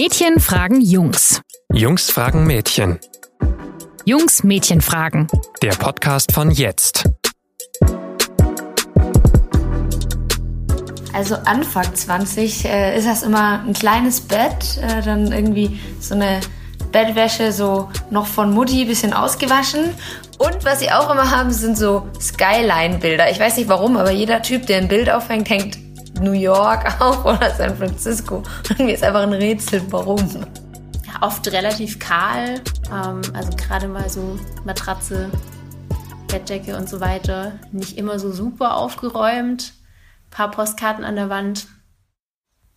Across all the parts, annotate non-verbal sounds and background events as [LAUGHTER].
Mädchen fragen Jungs. Jungs fragen Mädchen. Jungs Mädchen fragen. Der Podcast von jetzt. Also Anfang 20 äh, ist das immer ein kleines Bett, äh, dann irgendwie so eine Bettwäsche so noch von Mutti bisschen ausgewaschen. Und was sie auch immer haben, sind so Skyline-Bilder. Ich weiß nicht warum, aber jeder Typ, der ein Bild aufhängt, hängt New York [LAUGHS] auf oder San Francisco. Und mir ist einfach ein Rätsel, warum. Ja, oft relativ kahl, ähm, also gerade mal so Matratze, Bettdecke und so weiter. Nicht immer so super aufgeräumt. Ein paar Postkarten an der Wand.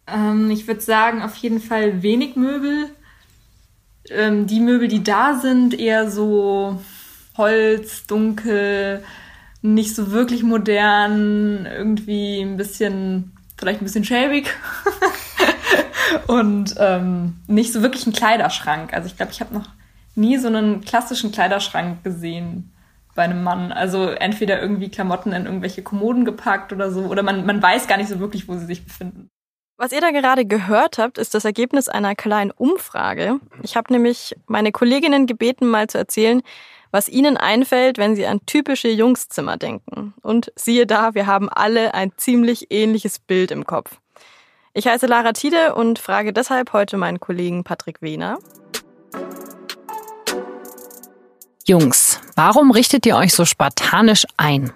Ähm, ich würde sagen, auf jeden Fall wenig Möbel. Ähm, die Möbel, die da sind, eher so Holz, dunkel, nicht so wirklich modern, irgendwie ein bisschen, vielleicht ein bisschen schäbig. [LAUGHS] und ähm, nicht so wirklich ein Kleiderschrank. Also ich glaube, ich habe noch nie so einen klassischen Kleiderschrank gesehen bei einem Mann. Also entweder irgendwie Klamotten in irgendwelche Kommoden gepackt oder so, oder man, man weiß gar nicht so wirklich, wo sie sich befinden. Was ihr da gerade gehört habt, ist das Ergebnis einer kleinen Umfrage. Ich habe nämlich meine Kolleginnen gebeten, mal zu erzählen, was ihnen einfällt, wenn sie an typische Jungszimmer denken. Und siehe da, wir haben alle ein ziemlich ähnliches Bild im Kopf. Ich heiße Lara Tiede und frage deshalb heute meinen Kollegen Patrick Wehner. Jungs, warum richtet ihr euch so spartanisch ein?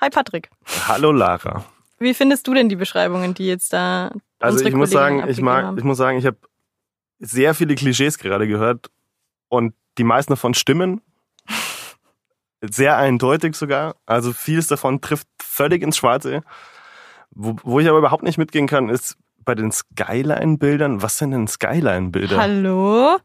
Hi Patrick. Hallo Lara. Wie findest du denn die Beschreibungen, die jetzt da Also ich muss sagen, ich mag, ich muss sagen, ich habe sehr viele Klischees gerade gehört und die meisten davon stimmen. Sehr eindeutig sogar. Also vieles davon trifft völlig ins Schwarze. Wo, wo ich aber überhaupt nicht mitgehen kann, ist bei den Skyline-Bildern. Was sind denn Skyline-Bilder? Hallo?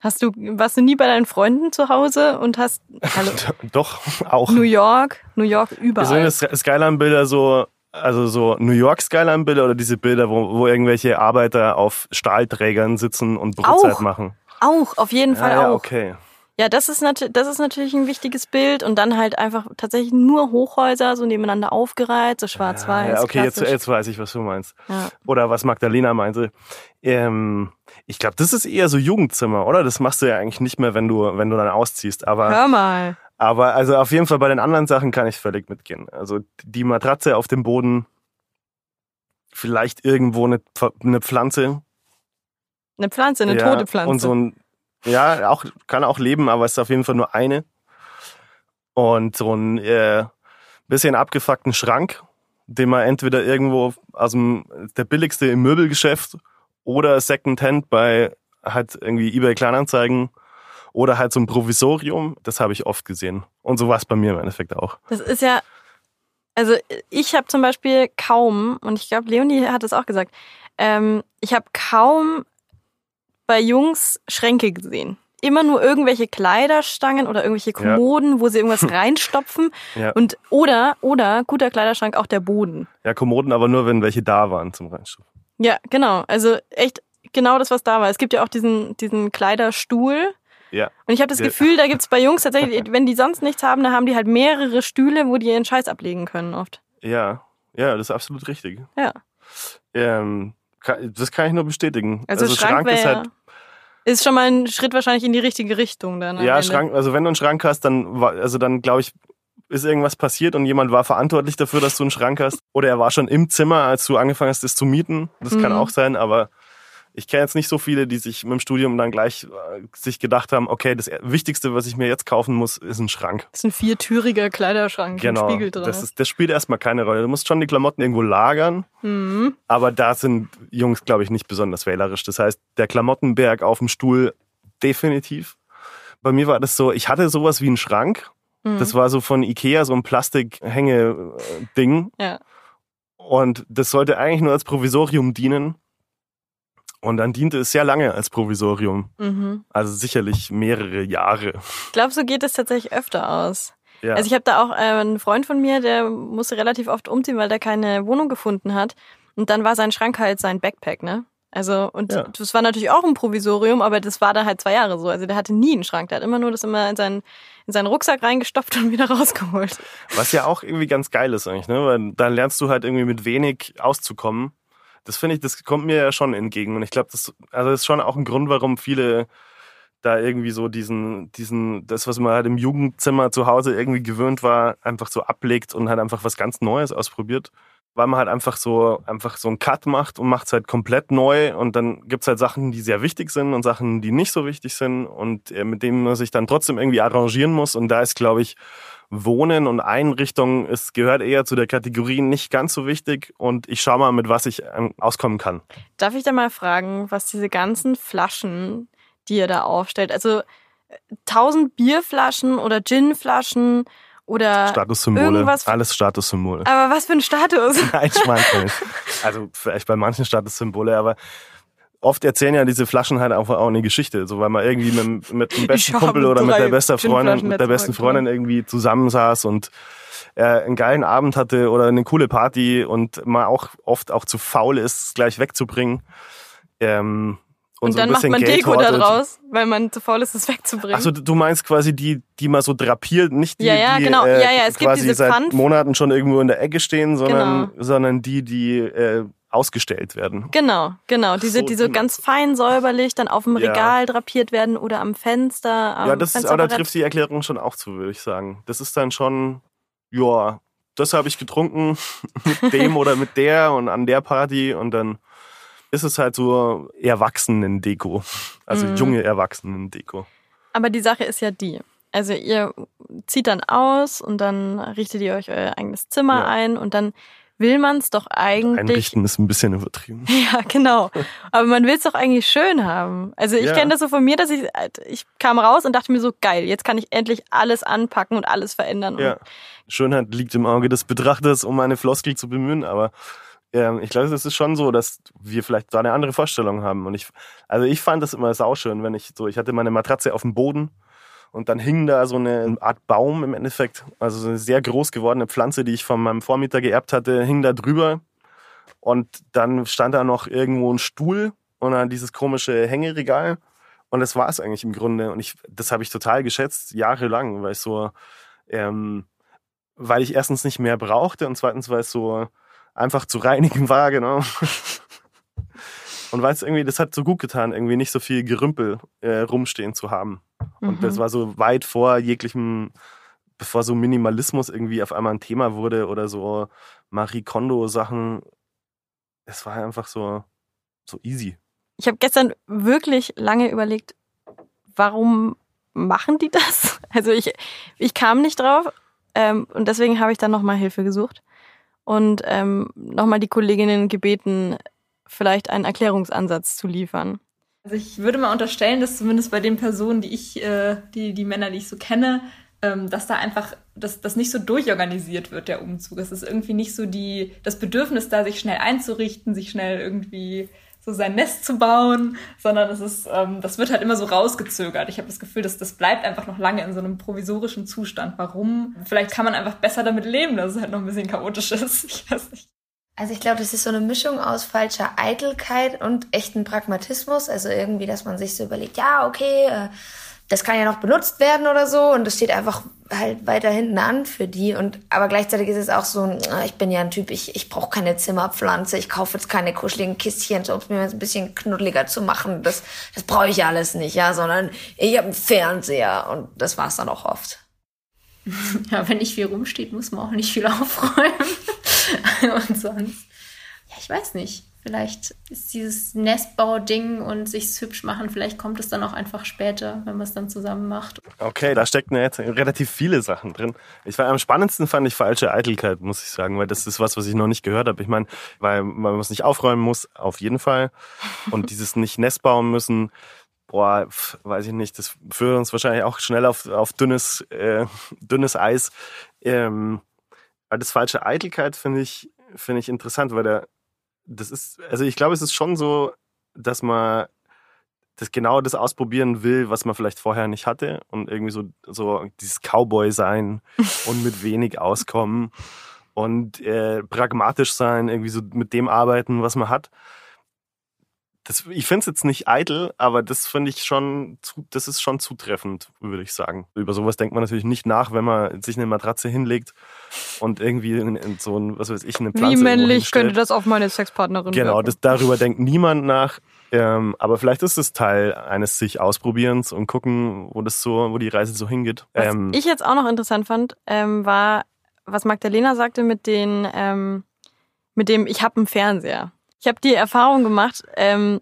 Hast du, warst du nie bei deinen Freunden zu Hause und hast, hallo, [LAUGHS] Doch, auch. New York, New York Sind überall. das Skyline-Bilder so, also so New York Skyline-Bilder oder diese Bilder, wo, wo irgendwelche Arbeiter auf Stahlträgern sitzen und Brotzeit Auch. machen? Auch, auf jeden Fall ja, ja, auch. okay. Ja, das ist, das ist natürlich ein wichtiges Bild und dann halt einfach tatsächlich nur Hochhäuser, so nebeneinander aufgereiht, so schwarz-weiß. Ja, okay, jetzt, jetzt weiß ich, was du meinst. Ja. Oder was Magdalena meinte. Ähm, ich glaube, das ist eher so Jugendzimmer, oder? Das machst du ja eigentlich nicht mehr, wenn du, wenn du dann ausziehst. Aber, Hör mal. Aber also auf jeden Fall bei den anderen Sachen kann ich völlig mitgehen. Also die Matratze auf dem Boden, vielleicht irgendwo eine, eine Pflanze. Eine Pflanze, eine ja, tote Pflanze. Und so ein, ja, auch, kann auch leben, aber es ist auf jeden Fall nur eine. Und so ein äh, bisschen abgefuckten Schrank, den man entweder irgendwo aus dem, der billigste im Möbelgeschäft oder Secondhand bei halt irgendwie eBay Kleinanzeigen oder halt so ein Provisorium, das habe ich oft gesehen. Und so war es bei mir im Endeffekt auch. Das ist ja, also ich habe zum Beispiel kaum, und ich glaube, Leonie hat es auch gesagt, ähm, ich habe kaum bei Jungs Schränke gesehen. Immer nur irgendwelche Kleiderstangen oder irgendwelche Ja. Kommoden, wo sie irgendwas [LAUGHS] reinstopfen. Ja. Und oder, oder, guter Kleiderschrank, auch der Boden. Ja, Kommoden aber nur, wenn welche da waren zum Reinstopfen. Ja, genau. Also echt genau das, was da war. Es gibt ja auch diesen, diesen Kleiderstuhl. Ja. Und ich habe das Gefühl, da gibt's bei Jungs [LAUGHS] tatsächlich, wenn die sonst nichts haben, dann haben die halt mehrere Stühle, wo die ihren Scheiß ablegen können oft. Ja, ja, das ist absolut richtig. Ja. Ähm, kann, das kann ich nur bestätigen. Also, Schrank, ist wäre halt ist schon mal ein Schritt wahrscheinlich in die richtige Richtung dann. Ja. Schrank, also wenn du einen Schrank hast, dann war, also dann glaube ich, ist irgendwas passiert und jemand war verantwortlich dafür, dass du einen Schrank hast. Oder er war schon im Zimmer, als du angefangen hast, das zu mieten. Das kann Mhm. auch sein, aber ich kenne jetzt nicht so viele, die sich mit dem Studium dann gleich äh, sich gedacht haben, okay, das Wichtigste, was ich mir jetzt kaufen muss, ist ein Schrank. Das ist ein viertüriger Kleiderschrank Genau. mit Spiegel drin. Das, ist, das spielt erstmal keine Rolle. Du musst schon die Klamotten irgendwo lagern, mhm. aber da sind Jungs, glaube ich, nicht besonders wählerisch. Das heißt, der Klamottenberg auf dem Stuhl definitiv. Bei mir war das so, ich hatte sowas wie einen Schrank. Mhm. Das war so von Ikea, so ein Plastikhänge-Ding. Ja. Und das sollte eigentlich nur als Provisorium dienen. Und dann diente es sehr lange als Provisorium. Mhm. Also sicherlich mehrere Jahre. Ich glaube, so geht es tatsächlich öfter aus. Ja. Also ich habe da auch äh, einen Freund von mir, der musste relativ oft umziehen, weil der keine Wohnung gefunden hat. Und dann war sein Schrank halt sein Backpack, ne? Also, und Ja. das war natürlich auch ein Provisorium, aber das war da halt zwei Jahre so. Also der hatte nie einen Schrank. Der hat immer nur das immer in seinen, in seinen Rucksack reingestopft und wieder [LAUGHS] rausgeholt. Was ja auch irgendwie ganz geil ist eigentlich, ne? Weil dann lernst du halt irgendwie mit wenig auszukommen. Das finde ich, das kommt mir ja schon entgegen. Und ich glaube, das, also das ist schon auch ein Grund, warum viele da irgendwie so diesen, diesen, das, was man halt im Jugendzimmer zu Hause irgendwie gewöhnt war, einfach so ablegt und halt einfach was ganz Neues ausprobiert. Weil man halt einfach so, einfach so einen Cut macht und macht es halt komplett neu und dann gibt's halt Sachen, die sehr wichtig sind und Sachen, die nicht so wichtig sind und äh, mit denen man sich dann trotzdem irgendwie arrangieren muss. Und da ist, glaube ich, Wohnen und Einrichtung, es gehört eher zu der Kategorie nicht ganz so wichtig und ich schaue mal, mit was ich ähm, auskommen kann. Darf ich da mal fragen, was diese ganzen Flaschen, die ihr da aufstellt, also äh, tausend Bierflaschen oder Ginflaschen oder Statussymbole, irgendwas. alles Statussymbole. Aber was für ein Status? [LAUGHS] Nein, ich meine nicht. [LAUGHS] Also vielleicht bei manchen Statussymbole, aber oft erzählen ja diese Flaschen halt einfach auch eine Geschichte, so weil man irgendwie mit, mit dem besten Kumpel oder mit der besten Freundin, mit der besten Freundin irgendwie zusammensaß und äh, einen geilen Abend hatte oder eine coole Party und man auch oft auch zu faul ist, gleich wegzubringen. Ähm, und, Und so dann macht man Geld Deko da hortet. draus, weil man zu faul ist, es wegzubringen. Achso, du meinst quasi die, die man so drapiert, nicht die, Ja, ja, die genau. äh, Ja, ja, es gibt quasi diese seit Pfand- Monaten schon irgendwo in der Ecke stehen, sondern, Genau. sondern die, die äh, ausgestellt werden. Genau, genau. Diese, so, die so die ganz fein säuberlich dann auf dem Ja. Regal drapiert werden oder am Fenster. Am ja, das ist, aber da trifft die Erklärung schon auch zu, würde ich sagen. Das ist dann schon, ja, das habe ich getrunken [LAUGHS] mit dem oder mit der und an der Party und dann ist es halt so Erwachsenen-Deko. Also Mhm. junge Erwachsenen-Deko. Aber die Sache ist ja die. Also ihr zieht dann aus und dann richtet ihr euch euer eigenes Zimmer Ja. ein und dann will man es doch eigentlich. Einrichten ist ein bisschen übertrieben. [LAUGHS] Ja, genau. Aber man will es doch eigentlich schön haben. Also ich Ja. kenne das so von mir, dass ich, ich kam raus und dachte mir so, geil, jetzt kann ich endlich alles anpacken und alles verändern. Ja. Schönheit liegt im Auge des Betrachters, um eine Floskel zu bemühen, aber ähm, ich glaube, es ist schon so, dass wir vielleicht da eine andere Vorstellung haben. Und ich, also ich fand das immer sauschön, wenn ich so, ich hatte meine Matratze auf dem Boden und dann hing da so eine Art Baum im Endeffekt, also so eine sehr groß gewordene Pflanze, die ich von meinem Vormieter geerbt hatte, hing da drüber. Und dann stand da noch irgendwo ein Stuhl und dann dieses komische Hängeregal. Und das war es eigentlich im Grunde. Und ich, das habe ich total geschätzt, jahrelang, weil ich so, ähm, weil ich erstens nicht mehr brauchte und zweitens, weil es so einfach zu reinigen war, genau. Und weil es irgendwie, das hat so gut getan, irgendwie nicht so viel Gerümpel äh, rumstehen zu haben. Und das war so weit vor jeglichem, bevor so Minimalismus irgendwie auf einmal ein Thema wurde oder so Marie Kondo-Sachen. Es war einfach so, so easy. Ich habe gestern wirklich lange überlegt, warum machen die das? [LAUGHS] Also ich, ich kam nicht drauf ähm, und deswegen habe ich dann nochmal Hilfe gesucht und ähm, nochmal die Kolleginnen gebeten, vielleicht einen Erklärungsansatz zu liefern. Also ich würde mal unterstellen, dass zumindest bei den Personen, die ich, äh, die, die Männer, die ich so kenne, ähm, dass da einfach, dass das nicht so durchorganisiert wird, der Umzug. Es ist irgendwie nicht so die, das Bedürfnis da, sich schnell einzurichten, sich schnell irgendwie so sein Nest zu bauen, sondern es ist, ähm, das wird halt immer so rausgezögert. Ich habe das Gefühl, dass das bleibt einfach noch lange in so einem provisorischen Zustand. Warum? Vielleicht kann man einfach besser damit leben, dass es halt noch ein bisschen chaotisch ist. [LAUGHS] Ich weiß nicht. Also ich glaube, das ist so eine Mischung aus falscher Eitelkeit und echten Pragmatismus. Also irgendwie, dass man sich so überlegt, ja, okay, äh, das kann ja noch benutzt werden oder so und das steht einfach halt weiter hinten an für die. Und aber gleichzeitig ist es auch so, äh, ich bin ja ein Typ, ich, ich brauche keine Zimmerpflanze, ich kaufe jetzt keine kuscheligen Kistchen, so, um es mir ein bisschen knuddeliger zu machen. Das, das brauche ich alles nicht, ja, sondern ich habe einen Fernseher und das war's dann auch oft. [LAUGHS] Ja, wenn nicht viel rumsteht, muss man auch nicht viel aufräumen. [LAUGHS] und sonst, ja, ich weiß nicht. Vielleicht ist dieses Nestbau-Ding und sich's hübsch machen, vielleicht kommt es dann auch einfach später, wenn man es dann zusammen macht. Okay, da stecken jetzt relativ viele Sachen drin. Ich war am spannendsten fand ich falsche Eitelkeit, muss ich sagen, weil das ist was, was ich noch nicht gehört habe. Ich meine, weil, weil man es nicht aufräumen muss, auf jeden Fall. Und dieses [LAUGHS] nicht Nest bauen müssen, boah, weiß ich nicht, das führt uns wahrscheinlich auch schnell auf, auf dünnes, äh, dünnes Eis. Ähm, aber das falsche Eitelkeit finde ich, finde ich interessant, weil der, das ist, also ich glaube, es ist schon so, dass man das genau das ausprobieren will, was man vielleicht vorher nicht hatte und irgendwie so, so dieses Cowboy sein [LAUGHS] und mit wenig auskommen und äh, pragmatisch sein, irgendwie so mit dem arbeiten, was man hat. Das, ich finde es jetzt nicht eitel, aber das finde ich schon, zu, das ist schon zutreffend, würde ich sagen. Über sowas denkt man natürlich nicht nach, wenn man sich eine Matratze hinlegt und irgendwie in, in so ein, was weiß ich, eine Pflanze Wie männlich könnte das auf meine Sexpartnerin Genau, das, darüber denkt niemand nach. Ähm, aber vielleicht ist es Teil eines sich Ausprobierens und gucken, wo das so, wo die Reise so hingeht. Was Ähm, ich jetzt auch noch interessant fand, ähm, war, was Magdalena sagte mit den, ähm, mit dem, ich habe einen Fernseher. Ich habe die Erfahrung gemacht, ähm,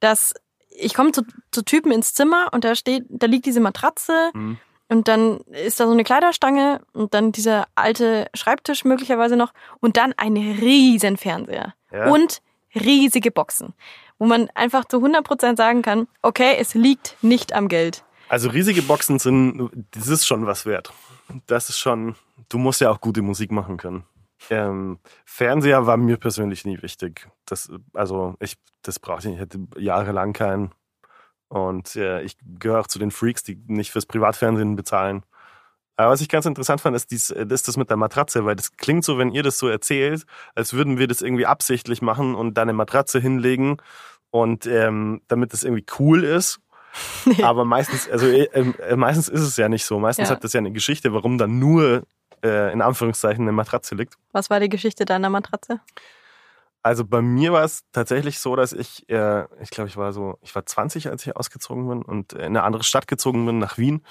dass ich komme zu, zu Typen ins Zimmer und da steht, da liegt diese Matratze Mhm. und dann ist da so eine Kleiderstange und dann dieser alte Schreibtisch möglicherweise noch und dann ein riesen Fernseher Ja. und riesige Boxen, wo man einfach zu 100% sagen kann, okay, es liegt nicht am Geld. Also riesige Boxen sind, das ist schon was wert. Das ist schon, du musst ja auch gute Musik machen können. Ähm, Fernseher war mir persönlich nie wichtig. Das, also ich, das brauchte ich, ich hatte jahrelang keinen. Und äh, ich gehöre auch zu den Freaks, die nicht fürs Privatfernsehen bezahlen. Aber was ich ganz interessant fand, ist, dies, äh, ist das mit der Matratze, weil das klingt so, wenn ihr das so erzählt, als würden wir das irgendwie absichtlich machen und dann eine Matratze hinlegen und ähm, damit das irgendwie cool ist. [LAUGHS] Aber meistens, also äh, äh, meistens ist es ja nicht so. Meistens Ja. hat das ja eine Geschichte, warum dann nur äh, in Anführungszeichen eine Matratze liegt. Was war die Geschichte deiner Matratze? Also bei mir war es tatsächlich so, dass ich, äh, ich glaube, ich war so, ich war 20, als ich ausgezogen bin und in eine andere Stadt gezogen bin, nach Wien.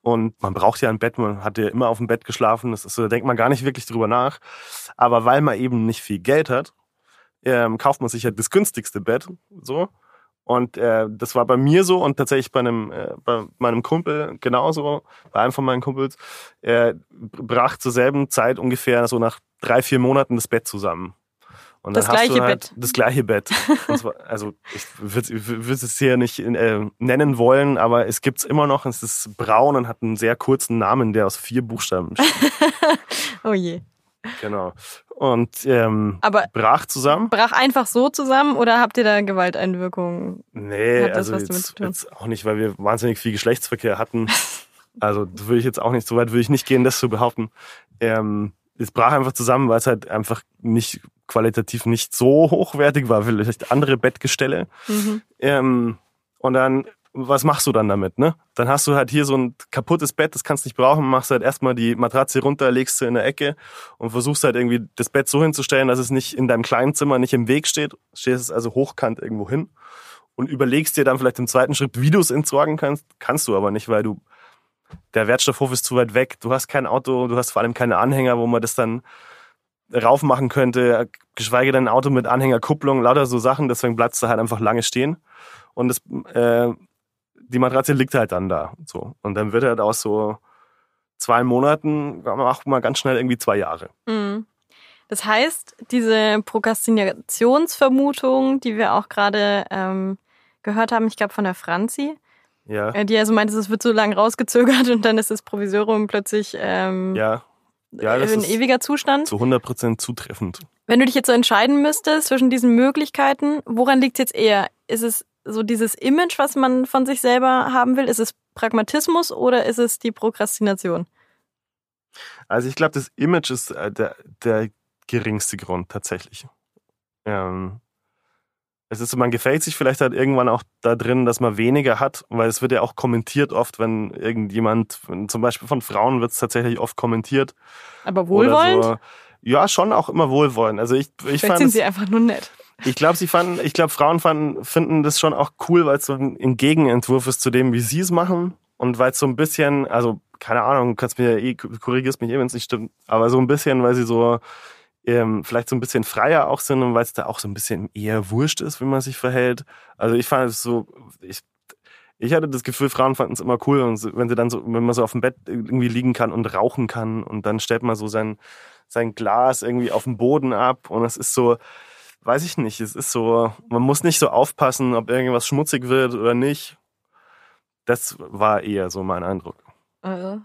Und man braucht ja ein Bett, man hat ja immer auf dem Bett geschlafen. Das ist so, da denkt man gar nicht wirklich drüber nach. Aber weil man eben nicht viel Geld hat, ähm, kauft man sich ja das günstigste Bett. So. Und äh, das war bei mir so und tatsächlich bei einem, äh, bei meinem Kumpel genauso, bei einem von meinen Kumpels, er brach zur selben Zeit ungefähr so nach drei, vier Monaten das Bett zusammen. Und Das dann hast gleiche du halt Bett. Das gleiche Bett. [LAUGHS] Und zwar, also ich würde es hier nicht äh, nennen wollen, aber es gibt's immer noch. Es ist braun und hat einen sehr kurzen Namen, der aus vier Buchstaben besteht. [LAUGHS] Oh je. Genau. Und ähm, Aber brach zusammen. brach einfach so zusammen oder habt ihr da Gewalteinwirkungen? Nee, das also jetzt, jetzt auch nicht, weil wir wahnsinnig viel Geschlechtsverkehr hatten. Also würde ich jetzt auch nicht, so weit würde ich nicht gehen, das zu behaupten. Ähm, es brach einfach zusammen, weil es halt einfach nicht qualitativ nicht so hochwertig war, vielleicht andere Bettgestelle. Mhm. Ähm, und dann, was machst du dann damit, ne? Dann hast du halt hier so ein kaputtes Bett, das kannst du nicht brauchen, machst halt erstmal die Matratze runter, legst sie in der Ecke und versuchst halt irgendwie das Bett so hinzustellen, dass es nicht in deinem kleinen Zimmer nicht im Weg steht. Stehst es also hochkant irgendwo hin und überlegst dir dann vielleicht im zweiten Schritt, wie du es entsorgen kannst. Kannst du aber nicht, weil du, der Wertstoffhof ist zu weit weg, du hast kein Auto, du hast vor allem keine Anhänger, wo man das dann raufmachen könnte, geschweige denn ein Auto mit Anhängerkupplung, lauter so Sachen, deswegen bleibt es da halt einfach lange stehen. Und das, äh, die Matratze liegt halt dann da. So. Und dann wird halt aus so zwei Monaten, auch mal ganz schnell irgendwie zwei Jahre. Mhm. Das heißt, diese Prokrastinationsvermutung, die wir auch gerade ähm, gehört haben, ich glaube von der Franzi, Ja. äh, die also meinte, es wird so lange rausgezögert [LAUGHS] und dann ist das Provisorium plötzlich ähm, Ja. Ja, das ein ist ewiger Zustand. zu 100% zutreffend. Wenn du dich jetzt so entscheiden müsstest zwischen diesen Möglichkeiten, woran liegt es jetzt eher? Ist es so dieses Image, was man von sich selber haben will? Ist es Pragmatismus oder ist es die Prokrastination? Also ich glaube, das Image ist äh, der, der geringste Grund tatsächlich. Ähm, es ist so, man gefällt sich vielleicht halt irgendwann auch da drin, dass man weniger hat, weil es wird ja auch kommentiert oft, wenn irgendjemand, zum Beispiel von Frauen wird es tatsächlich oft kommentiert. Aber wohlwollend? So. Ja, schon auch immer wohlwollend. Also ich, ich Vielleicht fand sind es, sie einfach nur nett. Ich glaube, sie fanden, ich glaube, Frauen fanden, finden das schon auch cool, weil es so ein, Gegenentwurf ist zu dem, wie sie es machen. Und weil es so ein bisschen, also, keine Ahnung, kannst mir eh, korrigierst mich eh, wenn es nicht stimmt, aber so ein bisschen, weil sie so ähm, vielleicht so ein bisschen freier auch sind und weil es da auch so ein bisschen eher wurscht ist, wie man sich verhält. Also ich fand es so, ich, ich hatte das Gefühl, Frauen fanden es immer cool, und wenn sie dann so, wenn man so auf dem Bett irgendwie liegen kann und rauchen kann und dann stellt man so sein, sein Glas irgendwie auf den Boden ab und es ist so, weiß ich nicht, es ist so, man muss nicht so aufpassen, ob irgendwas schmutzig wird oder nicht. Das war eher so mein Eindruck. Also.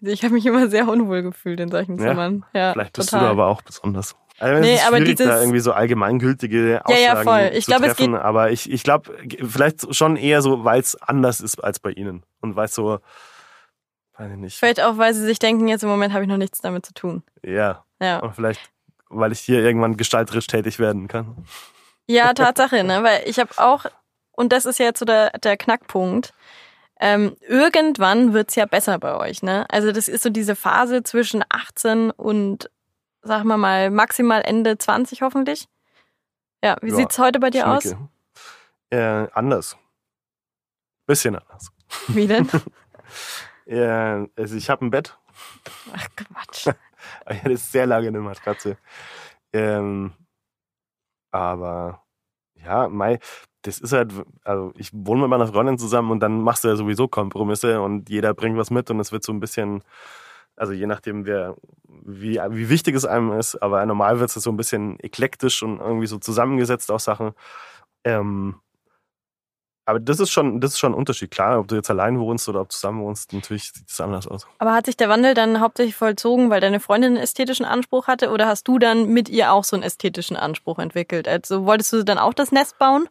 Also ich habe mich immer sehr unwohl gefühlt in solchen Ja? Zimmern. Ja, Vielleicht bist total. du da aber auch besonders. Also Nee, aber dieses- da irgendwie so allgemeingültige Ja, Aussagen ja, voll. Ich zu glaube, es treffen. geht- aber ich, ich glaube, vielleicht schon eher so, weil es anders ist als bei Ihnen. Und weil es so, weiß ich nicht. Vielleicht auch, weil sie sich denken, jetzt im Moment habe ich noch nichts damit zu tun. Ja. Ja. Und vielleicht, weil ich hier irgendwann gestalterisch tätig werden kann. Ja, [LAUGHS] Tatsache, ne? Weil ich habe auch, und das ist jetzt so der, der Knackpunkt, ähm, irgendwann wird's ja besser bei euch, ne? Also das ist so diese Phase zwischen 18 und, sagen wir mal, maximal Ende 20 hoffentlich. Ja, wie Ja, sieht's heute bei dir aus? Schnicke. Äh, anders. Bisschen anders. Wie denn? [LAUGHS] Äh, also ich habe ein Bett. Ach Quatsch. [LAUGHS] [LAUGHS] Ich hatte sehr lange eine Matratze. Ähm, aber ja, Mai, das ist halt, also ich wohne mit meiner Freundin zusammen und dann machst du ja sowieso Kompromisse und jeder bringt was mit und es wird so ein bisschen, also je nachdem, wer, wie, wie wichtig es einem ist, aber normal wird es so ein bisschen eklektisch und irgendwie so zusammengesetzt aus Sachen. Ähm, aber das ist schon, das ist schon ein Unterschied. Klar, ob du jetzt allein wohnst oder ob du zusammen wohnst, natürlich sieht es anders aus. Aber hat sich der Wandel dann hauptsächlich vollzogen, weil deine Freundin einen ästhetischen Anspruch hatte oder hast du dann mit ihr auch so einen ästhetischen Anspruch entwickelt? Also wolltest du dann auch das Nest bauen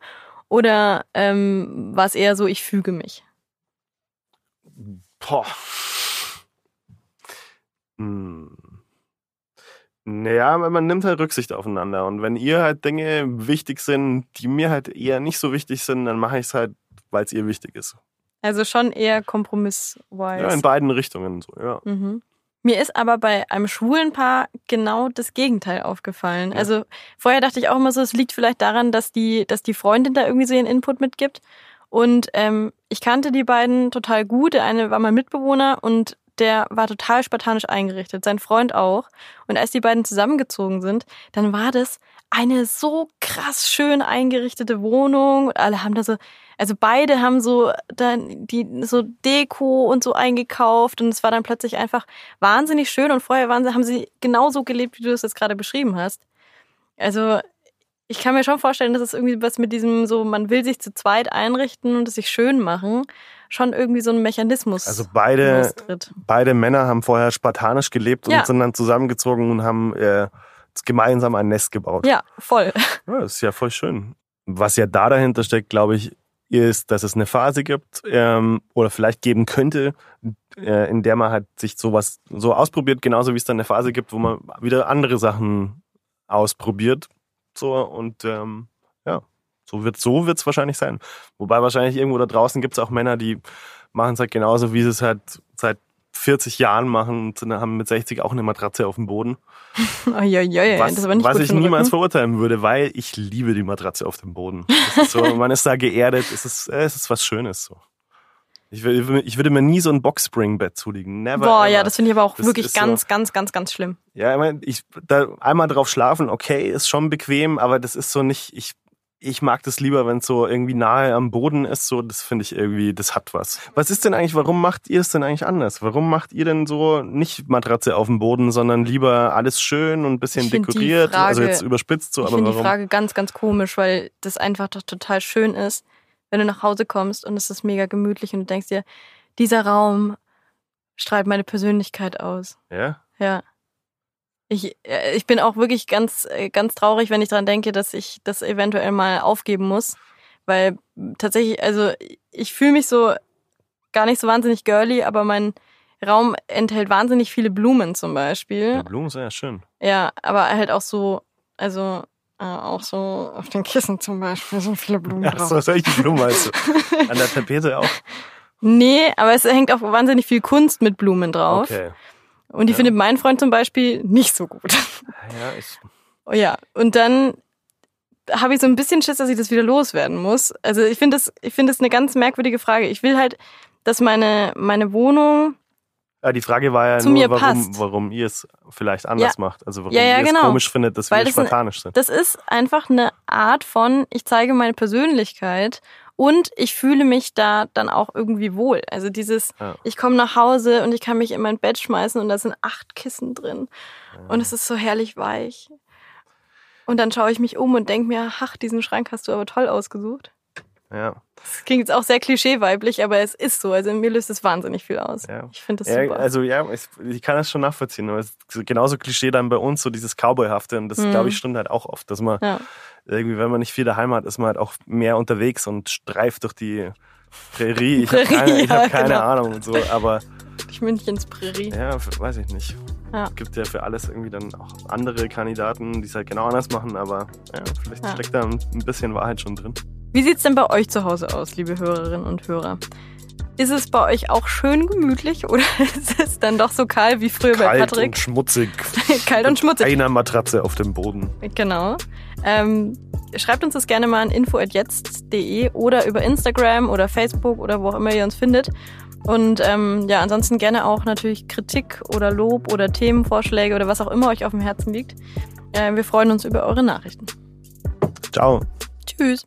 oder ähm, war es eher so, ich füge mich? Boah. Hm. Naja, man nimmt halt Rücksicht aufeinander. Und wenn ihr halt Dinge wichtig sind, die mir halt eher nicht so wichtig sind, dann mache ich es halt, weil es ihr wichtig ist. Also schon eher kompromissweise. Ja, in beiden Richtungen so, ja. Mhm. Mir ist aber bei einem schwulen Paar genau das Gegenteil aufgefallen. Ja. Also vorher dachte ich auch immer so, es liegt vielleicht daran, dass die, dass die Freundin da irgendwie so ihren Input mitgibt. Und ähm, ich kannte die beiden total gut. Der eine war mein Mitbewohner und der war total spartanisch eingerichtet, sein Freund auch. Und als die beiden zusammengezogen sind, dann war das eine so krass schön eingerichtete Wohnung. Und alle haben da so, also beide haben so dann die so Deko und so eingekauft und es war dann plötzlich einfach wahnsinnig schön und vorher waren sie, haben sie genauso gelebt, wie du es jetzt gerade beschrieben hast. Also ich kann mir schon vorstellen, dass es irgendwie was mit diesem so, man will sich zu zweit einrichten und es sich schön machen, schon irgendwie so ein Mechanismus Also beide, lostritt. beide Männer haben vorher spartanisch gelebt Ja. und sind dann zusammengezogen und haben äh, gemeinsam ein Nest gebaut. Ja, voll. Ja, das ist ja voll schön. Was ja da dahinter steckt, glaube ich, ist, dass es eine Phase gibt ähm, oder vielleicht geben könnte, äh, in der man halt sich sowas so ausprobiert, genauso wie es dann eine Phase gibt, wo man wieder andere Sachen ausprobiert. So und ähm, ja, so wird so wird's wahrscheinlich sein. Wobei wahrscheinlich irgendwo da draußen gibt's auch Männer, die machen es halt genauso, wie sie es halt seit 40 Jahren machen und haben mit 60 auch eine Matratze auf dem Boden. [LAUGHS] Was, das ist aber nicht was gut ich niemals verurteilen würde, weil ich liebe die Matratze auf dem Boden. Ist so, [LAUGHS] man ist da geerdet, es ist, äh, es ist was Schönes so. Ich würde, ich würde mir nie so ein Boxspring-Bett zulegen. Never. Boah, ever. ja, das finde ich aber auch Das wirklich ist so- ganz, ganz, ganz, ganz schlimm. Ja, ich, mein, ich da einmal drauf schlafen, okay, ist schon bequem, aber das ist so nicht, ich, ich mag das lieber, wenn es so irgendwie nahe am Boden ist, so, das finde ich irgendwie, das hat was. Was ist denn eigentlich, warum macht ihr es denn eigentlich anders? Warum macht ihr denn so nicht Matratze auf dem Boden, sondern lieber alles schön und ein bisschen Ich die dekoriert? Frage- also jetzt überspitzt so, ich aber finde die warum? Frage ganz, ganz komisch, weil das einfach doch total schön ist, wenn du nach Hause kommst und es ist mega gemütlich und du denkst dir, dieser Raum strahlt meine Persönlichkeit aus. Ja? Ja. Ich, äh, ich bin auch wirklich ganz, äh, ganz traurig, wenn ich dran denke, dass ich das eventuell mal aufgeben muss. Weil tatsächlich, also ich fühle mich so gar nicht so wahnsinnig girly, aber mein Raum enthält wahnsinnig viele Blumen zum Beispiel. Ja, Blumen sind ja schön. Ja, aber halt auch so, also äh, auch so auf den Kissen zum Beispiel sind viele Blumen Ja, drauf. so solche Blumen du. [LAUGHS] An der Tapete auch. Nee, aber es hängt auch wahnsinnig viel Kunst mit Blumen drauf. Okay. Und die Ja. findet mein Freund zum Beispiel nicht so gut. Ja, ich, Oh ja, und dann habe ich so ein bisschen Schiss, dass ich das wieder loswerden muss. Also ich finde das, ich finde das eine ganz merkwürdige Frage. Ich will halt, dass meine, meine Wohnung, ja, die Frage war ja Zu nur, mir warum, passt. warum ihr es vielleicht anders macht. Also warum Ja, ja, ihr es genau. komisch findet, dass Weil wir das ein- spartanisch sind. das ist einfach eine Art von, ich zeige meine Persönlichkeit und ich fühle mich da dann auch irgendwie wohl. Also dieses, Ja. ich komme nach Hause und ich kann mich in mein Bett schmeißen und da sind acht Kissen drin. Und es ist so herrlich weich. Und dann schaue ich mich um und denke mir, ach, diesen Schrank hast du aber toll ausgesucht. Ja. Das klingt jetzt auch sehr klischeeweiblich, aber es ist so. Also mir löst es wahnsinnig viel aus. Ja. Ich finde das Ja, super. also ja, ich, ich kann das schon nachvollziehen. Aber es ist genauso Klischee dann bei uns, so dieses Cowboyhafte. Und das, Mhm. glaube ich, stimmt halt auch oft, dass man ja. irgendwie, wenn man nicht viel daheim hat, ist man halt auch mehr unterwegs und streift durch die Prärie. Ich habe keine, ich hab keine genau. Ahnung und so, aber Ich Münchens Prärie. ja, weiß ich nicht. Ja. Es gibt ja für alles irgendwie dann auch andere Kandidaten, die es halt genau anders machen, aber ja, vielleicht Ja. steckt da ein bisschen Wahrheit schon drin. Wie sieht's denn bei euch zu Hause aus, liebe Hörerinnen und Hörer? Ist es bei euch auch schön gemütlich oder [LAUGHS] ist es dann doch so kalt wie früher bei Kalt und Patrick? schmutzig. [LAUGHS] Kalt und schmutzig. Einer Matratze auf dem Boden. Genau. Ähm, schreibt uns das gerne mal an info.jetzt.de oder über Instagram oder Facebook oder wo auch immer ihr uns findet. Und ähm, ja, ansonsten gerne auch natürlich Kritik oder Lob oder Themenvorschläge oder was auch immer euch auf dem Herzen liegt. Äh, wir freuen uns über eure Nachrichten. Ciao. Tschüss.